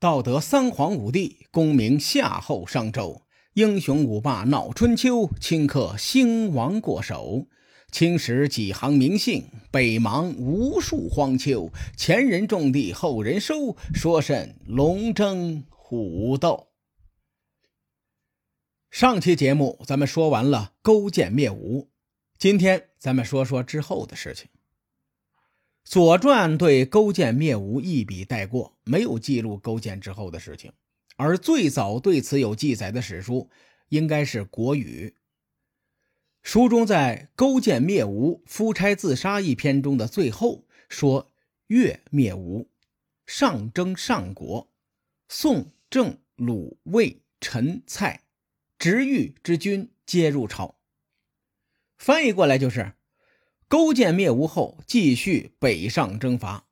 道德三皇五帝，功名夏后商周，英雄五霸闹春秋，顷刻兴亡过手。青史几行名姓，北邙无数荒丘。前人种地，后人收，说甚龙争虎斗？上期节目咱们说完了勾践灭吴，今天咱们说说之后的事情。《左传》对勾践灭吴一笔带过，没有记录勾践之后的事情。而最早对此有记载的史书，应该是《国语》。书中在勾践灭吴、夫差自杀一篇中的最后说：“越灭吴，上征上国，宋、郑、鲁、魏、陈、蔡、直豫之军皆入朝。”翻译过来就是。勾践灭吴后，继续北上征伐。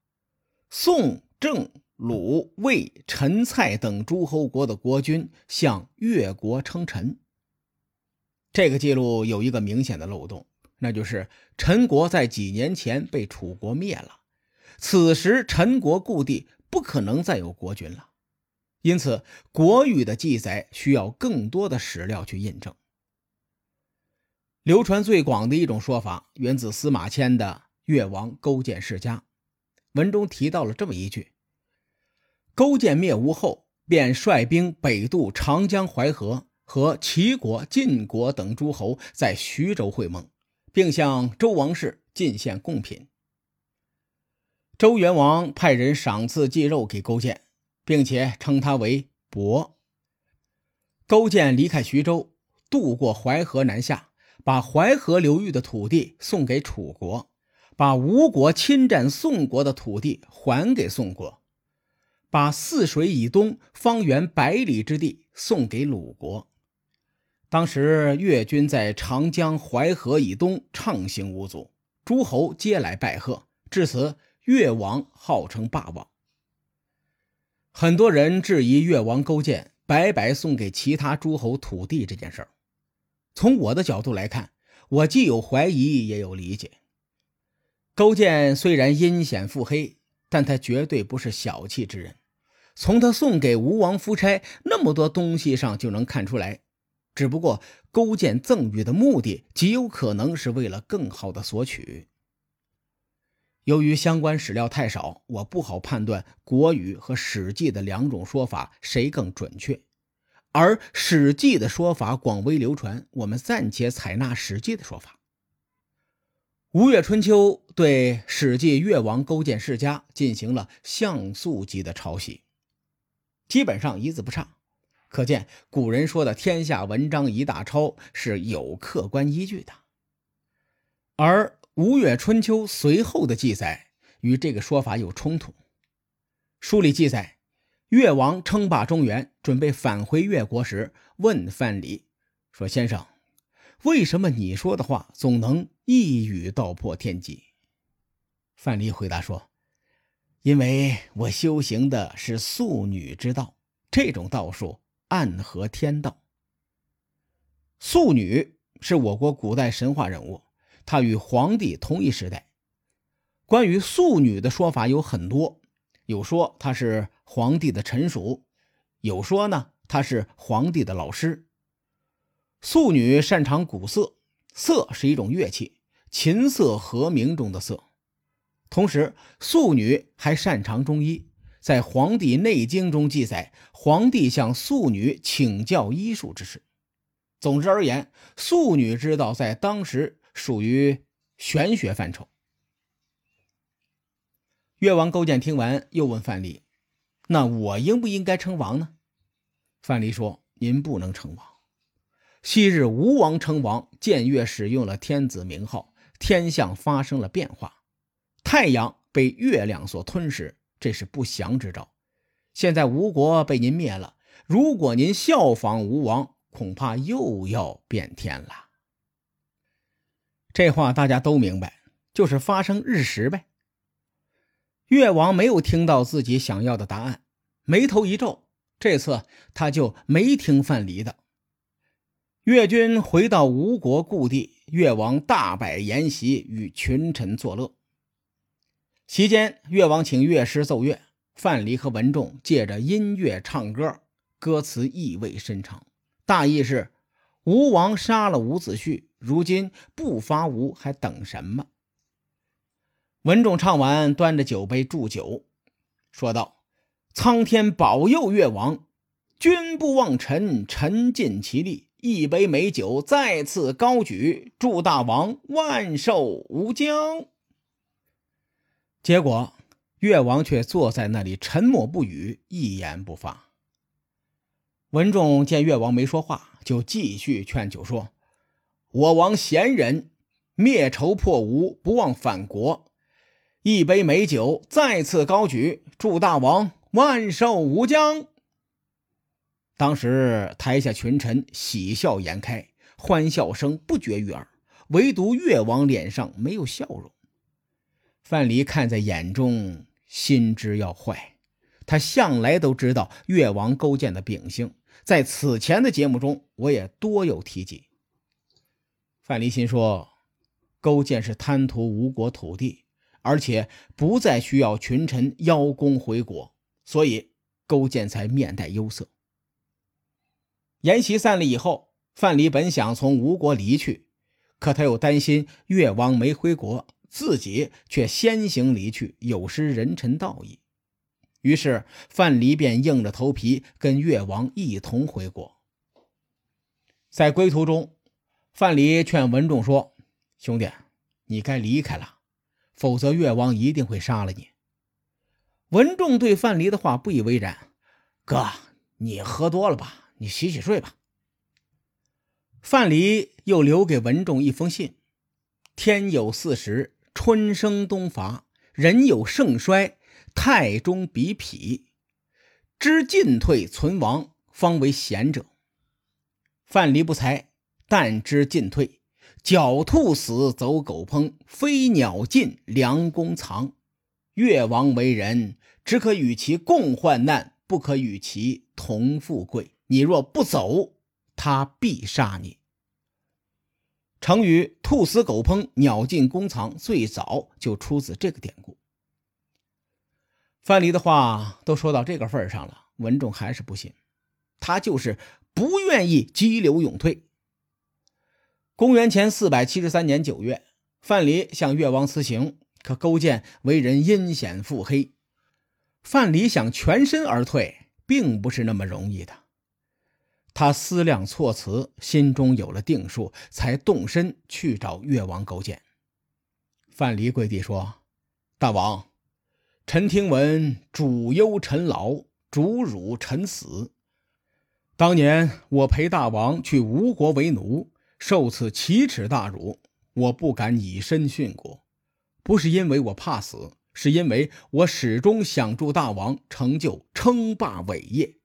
宋、郑、鲁、魏、陈、蔡等诸侯国的国君向越国称臣。这个记录有一个明显的漏洞，那就是陈国在几年前被楚国灭了，此时陈国故地不可能再有国君了，因此《国语》的记载需要更多的史料去印证。流传最广的一种说法，源自司马迁的《越王勾践世家》，文中提到了这么一句：勾践灭吴后，便率兵北渡长江淮河，和齐国、晋国等诸侯在徐州会盟，并向周王室进献贡品。周元王派人赏赐祭肉给勾践，并且称他为伯。勾践离开徐州，渡过淮河南下。把淮河流域的土地送给楚国，把吴国侵占宋国的土地还给宋国，把泗水以东方圆百里之地送给鲁国。当时越军在长江淮河以东畅行无阻，诸侯皆来拜贺，至此越王号称霸王。很多人质疑越王勾践白白送给其他诸侯土地这件事儿。从我的角度来看，我既有怀疑，也有理解。勾践虽然阴险腹黑，但他绝对不是小气之人。从他送给吴王夫差那么多东西上就能看出来。只不过，勾践赠予的目的极有可能是为了更好的索取。由于相关史料太少，我不好判断《国语》和《史记》的两种说法谁更准确。而《史记》的说法广为流传，我们暂且采纳《史记》的说法。吴越春秋对《史记·越王勾践世家》进行了像素级的抄袭，基本上一字不差，可见古人说的“天下文章一大抄”是有客观依据的。而吴越春秋随后的记载与这个说法有冲突，书里记载。越王称霸中原，准备返回越国时，问范蠡说：“先生，为什么你说的话总能一语道破天机？”范蠡回答说：“因为我修行的是素女之道，这种道术暗合天道。素女是我国古代神话人物，她与皇帝同一时代。关于素女的说法有很多。”有说她是皇帝的臣属，有说呢他是皇帝的老师。素女擅长鼓瑟，瑟是一种乐器，琴瑟和鸣中的瑟。同时，素女还擅长中医，在《黄帝内经》中记载，皇帝向素女请教医术之事。总之而言，素女之道在当时属于玄学范畴。越王勾践听完，又问范蠡：“那我应不应该称王呢？”范蠡说：“您不能称王。昔日吴王称王，僭越使用了天子名号，天象发生了变化，太阳被月亮所吞噬，这是不祥之兆。现在吴国被您灭了，如果您效仿吴王，恐怕又要变天了。”这话大家都明白，就是发生日食呗。越王没有听到自己想要的答案，眉头一皱。这次他就没听范蠡的。越军回到吴国故地，越王大摆筵席，与群臣作乐。席间，越王请乐师奏乐，范蠡和文仲借着音乐唱歌，歌词意味深长，大意是：吴王杀了伍子胥，如今不伐吴，还等什么？文仲唱完，端着酒杯祝酒，说道：“苍天保佑越王，君不忘臣，臣尽其力。一杯美酒再次高举，祝大王万寿无疆。”结果。越王却坐在那里沉默不语，一言不发。文仲见越王没说话，就继续劝酒说：“我王贤人，灭仇破吴，不忘反国。一杯美酒，再次高举，祝大王万寿无疆。”当时台下群臣喜笑颜开，欢笑声不绝于耳，唯独越王脸上没有笑容。范蠡看在眼中。心知要坏，他向来都知道越王勾践的秉性，在此前的节目中我也多有提及。范蠡心说，勾践是贪图吴国土地，而且不再需要群臣邀功回国，所以勾践才面带忧色。筵席散了以后，范蠡本想从吴国离去，可他又担心越王没回国。自己却先行离去，有失人臣道义。于是范蠡便硬着头皮跟越王一同回国。在归途中，范蠡劝文仲说：“兄弟，你该离开了，否则越王一定会杀了你。”文仲对范蠡的话不以为然：“哥，你喝多了吧？你洗洗睡吧。”范蠡又留给文仲一封信：“天有四时。”春生冬伐，人有盛衰，太中比否？知进退存亡，方为贤者。范蠡不才，但知进退。狡兔死，走狗烹；飞鸟尽，良弓藏。越王为人，只可与其共患难，不可与其同富贵。你若不走，他必杀你。成语“兔死狗烹，鸟尽弓藏”最早就出自这个典故。范蠡的话都说到这个份上了，文仲还是不信，他就是不愿意激流勇退。公元前四百七十三年九月，范蠡向越王辞行，可勾践为人阴险腹黑，范蠡想全身而退，并不是那么容易的。他思量措辞，心中有了定数，才动身去找越王勾践。范蠡跪地说：“大王，臣听闻主忧臣劳，主辱臣死。当年我陪大王去吴国为奴，受此奇耻大辱，我不敢以身殉国，不是因为我怕死，是因为我始终想助大王成就称霸伟业。”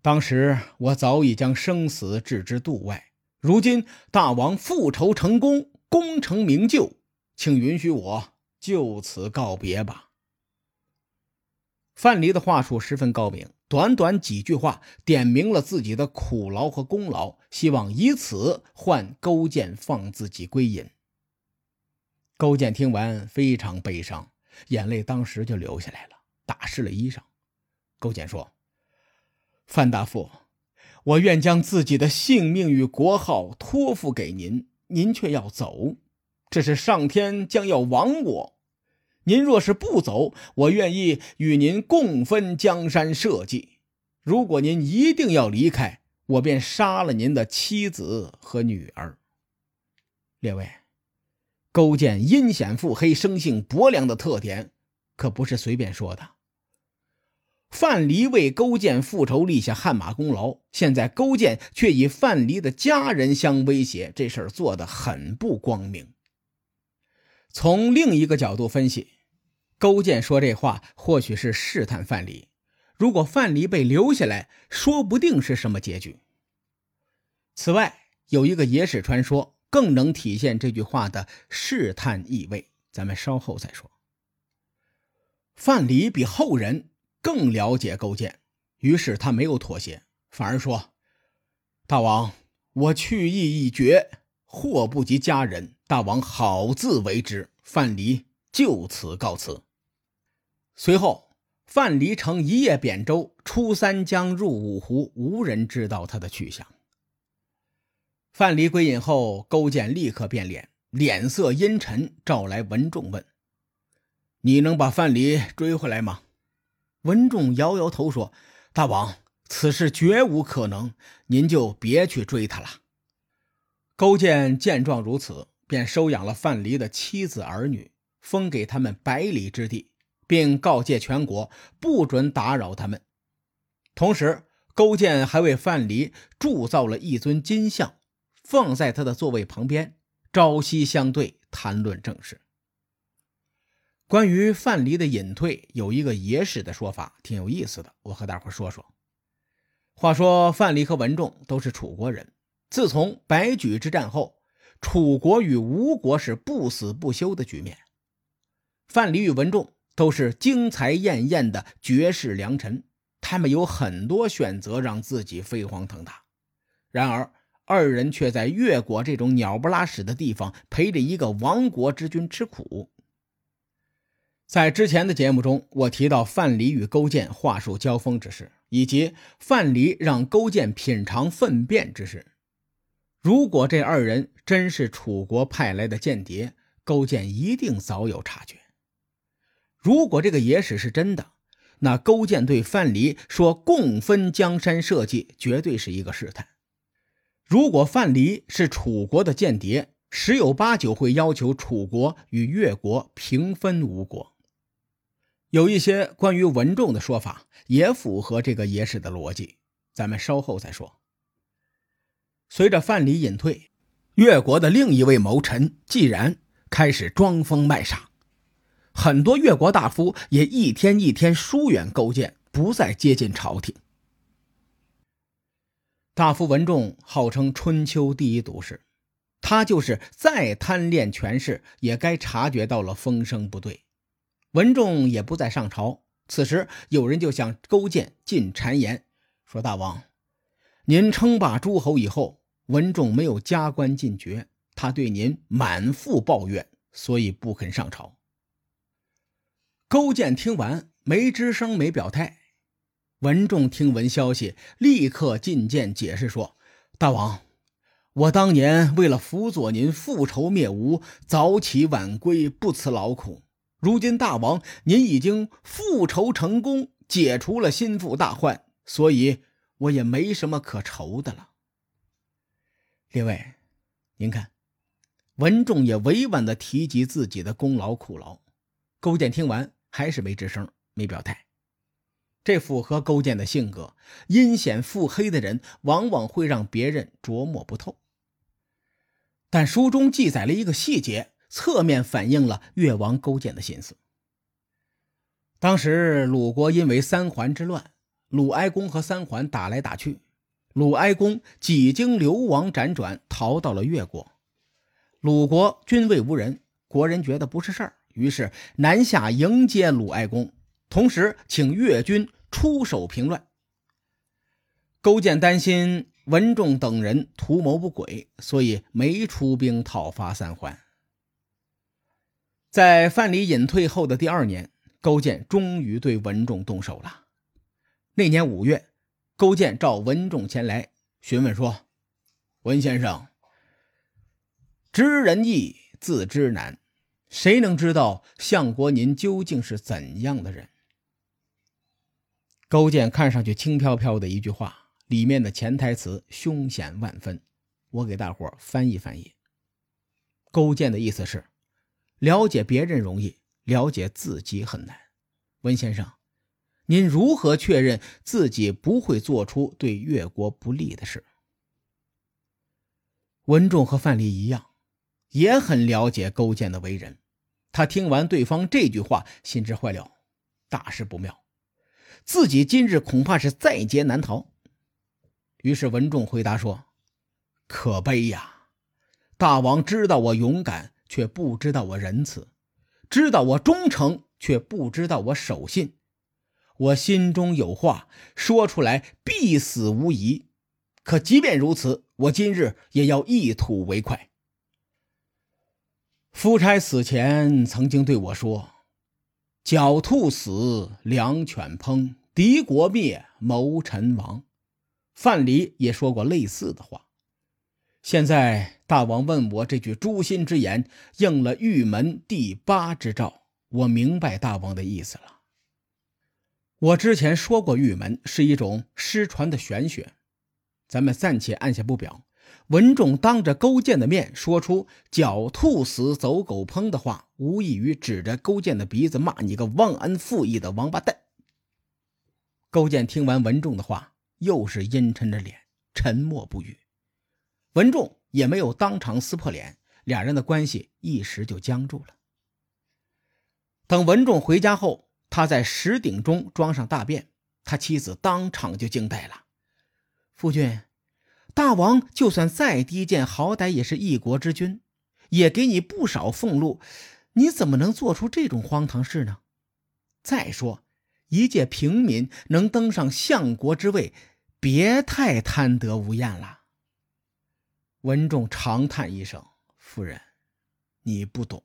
当时我早已将生死置之度外，如今大王复仇成功，功成名就，请允许我就此告别吧。范蠡的话术十分高明，短短几句话点明了自己的苦劳和功劳，希望以此换勾践放自己归隐。勾践听完非常悲伤，眼泪当时就流下来了，打湿了衣裳。勾践说。范大夫，我愿将自己的性命与国号托付给您，您却要走，这是上天将要亡我。您若是不走，我愿意与您共分江山社稷。如果您一定要离开，我便杀了您的妻子和女儿。列位，勾践阴险腹黑、生性薄凉的特点，可不是随便说的。范蠡为勾践复仇立下汗马功劳，现在勾践却以范蠡的家人相威胁，这事儿做得很不光明。从另一个角度分析，勾践说这话或许是试探范蠡，如果范蠡被留下来，说不定是什么结局。此外，有一个野史传说更能体现这句话的试探意味，咱们稍后再说。范蠡比后人。更了解勾践，于是他没有妥协，反而说：“大王，我去意已决，祸不及家人，大王好自为之。”范蠡就此告辞。随后，范蠡乘一叶扁舟出三江入五湖，无人知道他的去向。范蠡归隐后，勾践立刻变脸，脸色阴沉，召来文仲问：“你能把范蠡追回来吗？”文仲摇摇头说：“大王，此事绝无可能，您就别去追他了。”勾践见状如此，便收养了范蠡的妻子儿女，封给他们百里之地。并告诫全国不准打扰他们。同时，勾践还为范蠡铸造了一尊金像，放在他的座位旁边，朝夕相对，谈论政事。关于范蠡的隐退，有一个野史的说法，挺有意思的，我和大伙说说。话说，范蠡和文仲都是楚国人，自从白举之战后，楚国与吴国是不死不休的局面。范蠡与文仲。都是精才艳艳的绝世良臣，他们有很多选择让自己飞黄腾达。然而，二人却在越国这种鸟不拉屎的地方陪着一个亡国之君吃苦。在之前的节目中，我提到范蠡与勾践话术交锋之事，以及范蠡让勾践品尝粪便之事。如果这二人真是楚国派来的间谍，勾践一定早有察觉。如果这个野史是真的，那勾践对范蠡说“共分江山”社稷，绝对是一个试探。如果范蠡是楚国的间谍，十有八九会要求楚国与越国平分吴国。有一些关于文仲的说法也符合这个野史的逻辑，咱们稍后再说。随着范蠡隐退，越国的另一位谋臣季然开始装疯卖傻。很多越国大夫也一天一天疏远勾践，不再接近朝廷。大夫文仲号称春秋第一毒士，他就是再贪恋权势，也该察觉到了风声不对。文仲也不再上朝。此时，有人就向勾践进谗言，说：“大王，您称霸诸侯以后，文仲没有加官进爵，他对您满腹抱怨，所以不肯上朝。”勾践听完，没吱声，没表态。文仲听闻消息，立刻进谏解释说：“大王，我当年为了辅佐您复仇灭吴，早起晚归，不辞劳苦。如今大王您已经复仇成功，解除了心腹大患，所以我也没什么可愁的了。”列位，您看，文仲也委婉的提及自己的功劳苦劳。勾践听完。还是没吱声，没表态，这符合勾践的性格。阴险腹黑的人往往会让别人琢磨不透。但书中记载了一个细节，侧面反映了越王勾践的心思。当时鲁国因为三桓之乱，鲁哀公和三桓打来打去，鲁哀公几经流亡辗转，逃到了越国。鲁国军位无人，国人觉得不是事儿。于是南下迎接鲁哀公，同时请越军出手平乱。勾践担心文仲等人图谋不轨，所以没出兵讨伐三桓。在范蠡隐退后的第二年，勾践终于对文仲动手了。那年五月，勾践召文仲前来询问说：“文先生，知人易，自知难。”谁能知道相国您究竟是怎样的人？勾践看上去轻飘飘的一句话，里面的潜台词凶险万分。我给大伙翻译翻译。勾践的意思是：了解别人容易，了解自己很难。文先生，您如何确认自己不会做出对越国不利的事？文仲和范蠡一样，也很了解勾践的为人。他听完对方这句话，心知坏了，大事不妙，自己今日恐怕是在劫难逃。于是文仲回答说：“可悲呀！大王知道我勇敢，却不知道我仁慈；知道我忠诚，却不知道我守信。我心中有话说出来，必死无疑。可即便如此，我今日也要一吐为快。”夫差死前曾经对我说：“狡兔死，良犬烹，敌国灭，谋臣亡。范蠡也说过类似的话。现在大王问我这句诛心之言，应了玉门第八之兆。我明白大王的意思了。我之前说过，玉门是一种失传的玄学，咱们暂且按下不表。文仲当着勾践的面说出“狡兔死，走狗烹”的话，无异于指着勾践的鼻子骂你个忘恩负义的王八蛋。勾践听完文仲的话，又是阴沉着脸，沉默不语。文仲也没有当场撕破脸，两人的关系一时就僵住了。等文仲回家后，他在石鼎中装上大便，他妻子当场就惊呆了：“夫君。”大王就算再低贱，好歹也是一国之君，也给你不少俸禄，你怎么能做出这种荒唐事呢？再说，一介平民能登上相国之位，别太贪得无厌了。文仲长叹一声：“夫人，你不懂。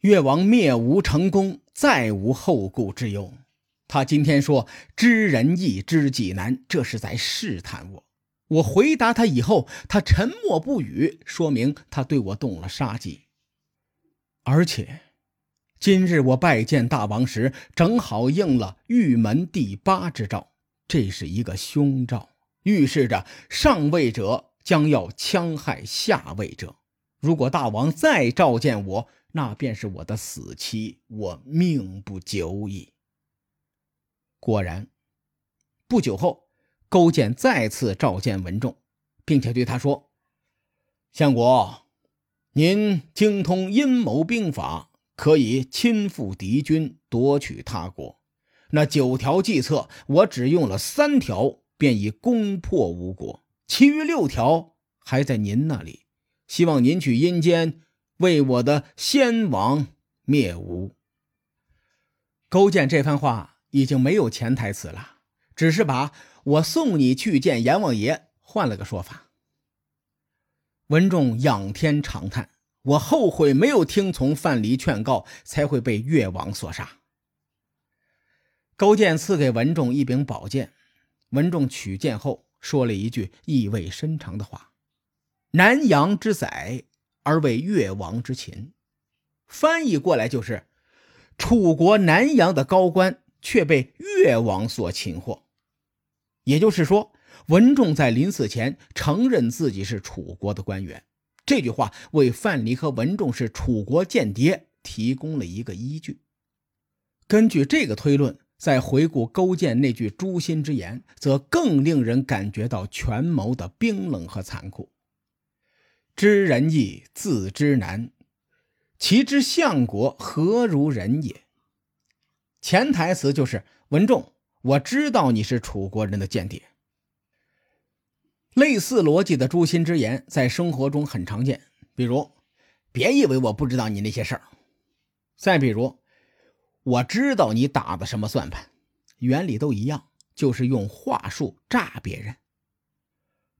越王灭吴成功，再无后顾之忧。他今天说知人易，知己难，这是在试探我。”我回答他以后，他沉默不语，说明他对我动了杀机。而且，今日我拜见大王时，正好应了玉门第八之兆，这是一个凶兆，预示着上位者将要戕害下位者。如果大王再召见我，那便是我的死期，我命不久矣。果然，不久后。勾践再次召见文仲，并且对他说：“相国，您精通阴谋兵法，可以亲赴敌军，夺取他国。那九条计策，我只用了三条，便已攻破吴国，其余六条还在您那里。希望您去阴间，为我的先王灭吴。”勾践这番话已经没有潜台词了，只是把。我送你去见阎王爷，换了个说法。文仲仰天长叹：“我后悔没有听从范蠡劝告，才会被越王所杀。”勾践赐给文仲一柄宝剑，文仲取剑后说了一句意味深长的话：“南阳之宰，而为越王之擒。”翻译过来就是：“楚国南阳的高官却被越王所擒获。”也就是说，文仲在临死前承认自己是楚国的官员，这句话为范蠡和文仲是楚国间谍提供了一个依据。根据这个推论，再回顾勾践那句诛心之言，则更令人感觉到权谋的冰冷和残酷。知人易，自知难，其知相国何如人也？潜台词就是文仲。我知道你是楚国人的间谍。类似逻辑的诛心之言在生活中很常见，比如“别以为我不知道你那些事儿”，再比如“我知道你打的什么算盘”，原理都一样，就是用话术诈别人。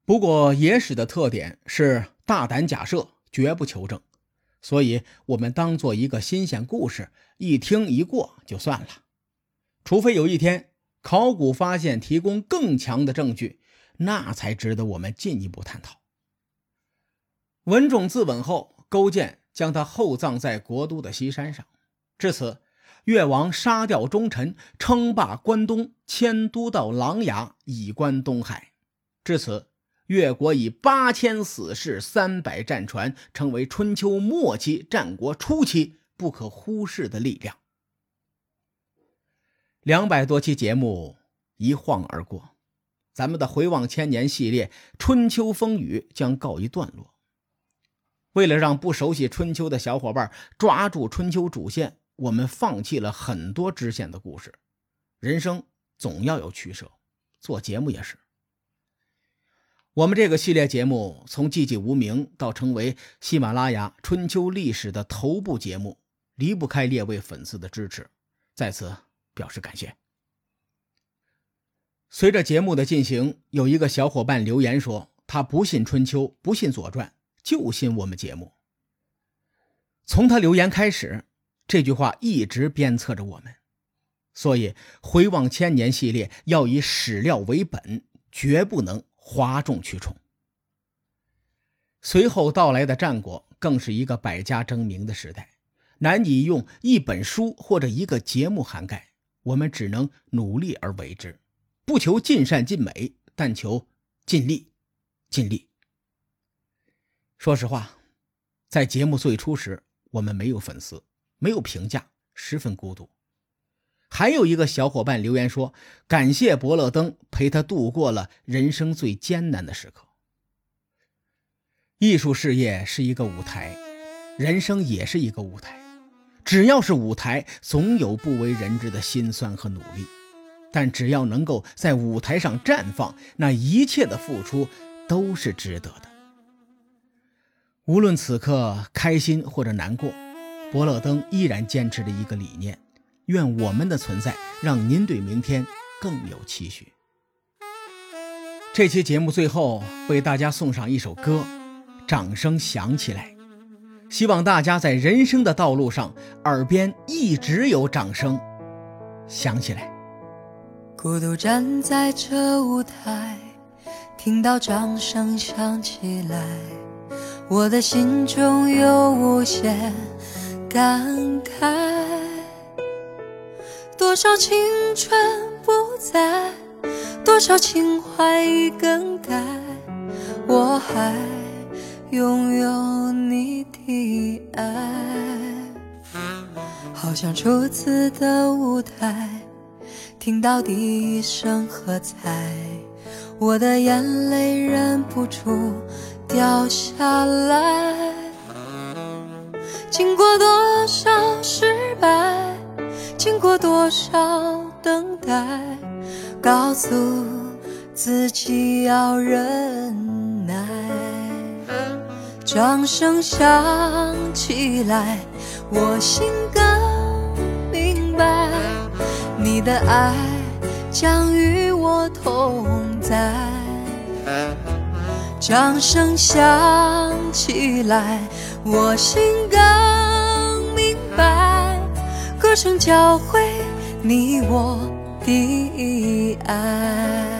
不过野史的特点是大胆假设，绝不求证，所以我们当做一个新鲜故事，一听一过就算了，除非有一天。考古发现提供更强的证据，那才值得我们进一步探讨。文种自刎后，勾践将他厚葬在国都的西山上。至此，越王杀掉忠臣，称霸关东，迁都到琅琊，以观东海。至此，越国以八千死士、三百战船，成为春秋末期、战国初期不可忽视的力量。两百多期节目一晃而过，咱们的回望千年系列《春秋风雨》将告一段落。为了让不熟悉春秋的小伙伴抓住春秋主线，我们放弃了很多支线的故事。人生总要有取舍，做节目也是。我们这个系列节目从寂寂无名到成为喜马拉雅春秋历史的头部节目，离不开列位粉丝的支持，在此。表示感谢。随着节目的进行，有一个小伙伴留言说：“他不信春秋，不信左传，就信我们节目。”从他留言开始，这句话一直鞭策着我们。所以，回望千年系列要以史料为本，绝不能哗众取宠。随后到来的战国，更是一个百家争鸣的时代，难以用一本书或者一个节目涵盖。我们只能努力而为之，不求尽善尽美，但求尽力尽力。说实话，在节目最初时，我们没有粉丝，没有评价，十分孤独。还有一个小伙伴留言说：“感谢伯乐灯陪他度过了人生最艰难的时刻。”艺术事业是一个舞台，人生也是一个舞台。只要是舞台，总有不为人知的辛酸和努力。但只要能够在舞台上绽放，那一切的付出都是值得的。无论此刻开心或者难过，伯乐灯依然坚持着一个理念。愿我们的存在让您对明天更有期许。这期节目最后为大家送上一首歌，掌声响起来。希望大家在人生的道路上，耳边一直有掌声响起来。孤独站在这舞台，听到掌声响起来，我的心中有无限感慨。多少青春不在，多少情怀已更改，我还拥有你的爱。好像初次的舞台，听到第一声喝彩，我的眼泪忍不住掉下来。经过多少失败？经过多少等待，告诉自己要忍耐。掌声响起来，我心更明白，你的爱将与我同在。掌声响起来，我心更明白。歌声教会你我的爱。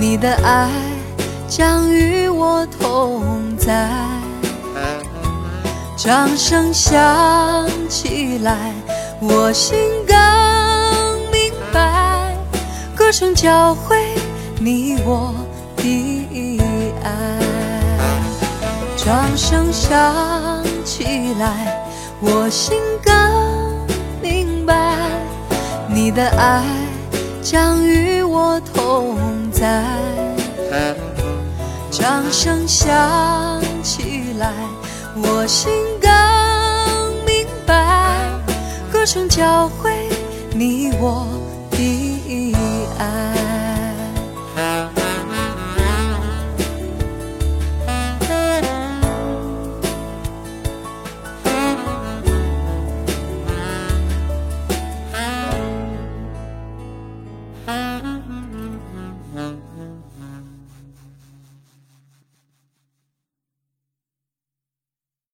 你的爱将与我同在，掌声响起来，我心更明白，歌声教会你我的爱。掌声响起来，我心更明白，你的爱将与我同。在，掌声响起来，我心更明白，歌声教会你我。